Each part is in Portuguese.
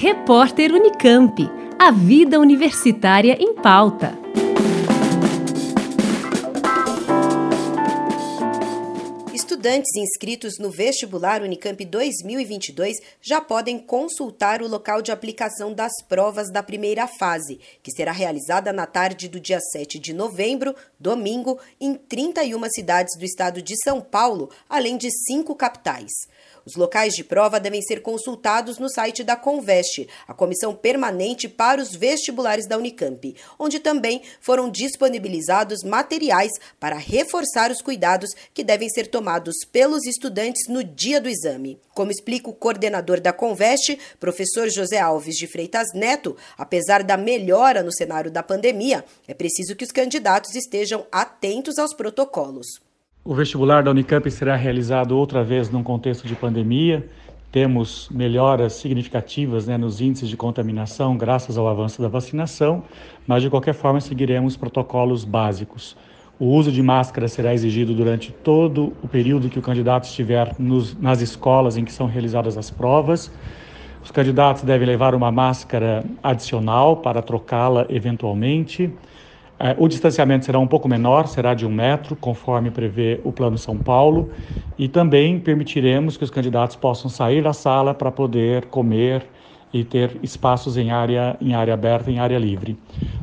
Repórter Unicamp. A vida universitária em pauta. Estudantes inscritos no vestibular Unicamp 2022 já podem consultar o local de aplicação das provas da primeira fase, que será realizada na tarde do dia 7 de novembro, domingo, em 31 cidades do estado de São Paulo, além de cinco capitais. Os locais de prova devem ser consultados no site da Conveste, a comissão permanente para os vestibulares da Unicamp, onde também foram disponibilizados materiais para reforçar os cuidados que devem ser tomados pelos estudantes no dia do exame. Como explica o coordenador da Conveste, professor José Alves de Freitas Neto, apesar da melhora no cenário da pandemia, é preciso que os candidatos estejam atentos aos protocolos. O vestibular da Unicamp será realizado outra vez num contexto de pandemia. Temos melhoras significativas né, nos índices de contaminação graças ao avanço da vacinação, mas de qualquer forma seguiremos protocolos básicos. O uso de máscara será exigido durante todo o período que o candidato estiver nos, nas escolas em que são realizadas as provas. Os candidatos devem levar uma máscara adicional para trocá-la eventualmente. É, o distanciamento será um pouco menor, será de um metro, conforme prevê o Plano São Paulo, e também permitiremos que os candidatos possam sair da sala para poder comer e ter espaços em área, em área aberta, em área livre.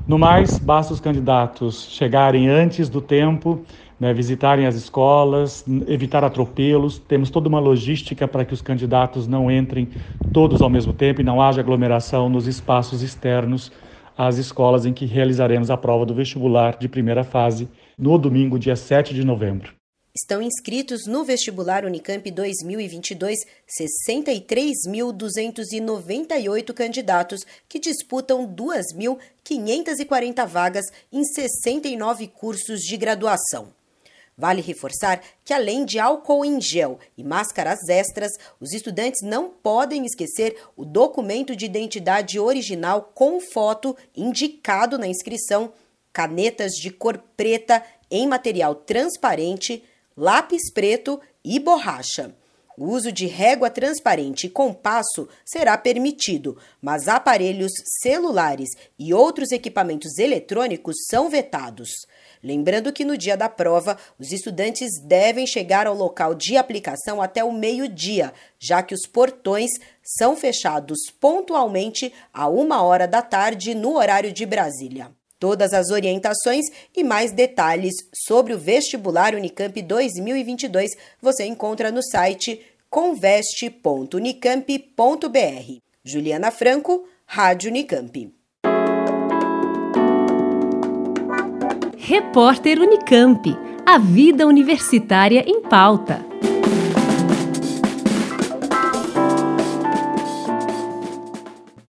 No mais, basta os candidatos chegarem antes do tempo, né, visitarem as escolas, evitar atropelos. Temos toda uma logística para que os candidatos não entrem todos ao mesmo tempo e não haja aglomeração nos espaços externos às escolas em que realizaremos a prova do vestibular de primeira fase no domingo, dia 7 de novembro. Estão inscritos no vestibular Unicamp 2022 63.298 candidatos que disputam 2.540 vagas em 69 cursos de graduação. Vale reforçar que, além de álcool em gel e máscaras extras, os estudantes não podem esquecer o documento de identidade original com foto indicado na inscrição, canetas de cor preta em material transparente, lápis preto e borracha. O uso de régua transparente e compasso será permitido, mas aparelhos celulares e outros equipamentos eletrônicos são vetados. Lembrando que no dia da prova, os estudantes devem chegar ao local de aplicação até o meio-dia, já que os portões são fechados pontualmente a uma hora da tarde no horário de Brasília. Todas as orientações e mais detalhes sobre o vestibular Unicamp 2022 você encontra no site conveste.unicamp.br. Juliana Franco, Rádio Unicamp. Repórter Unicamp. A vida universitária em pauta.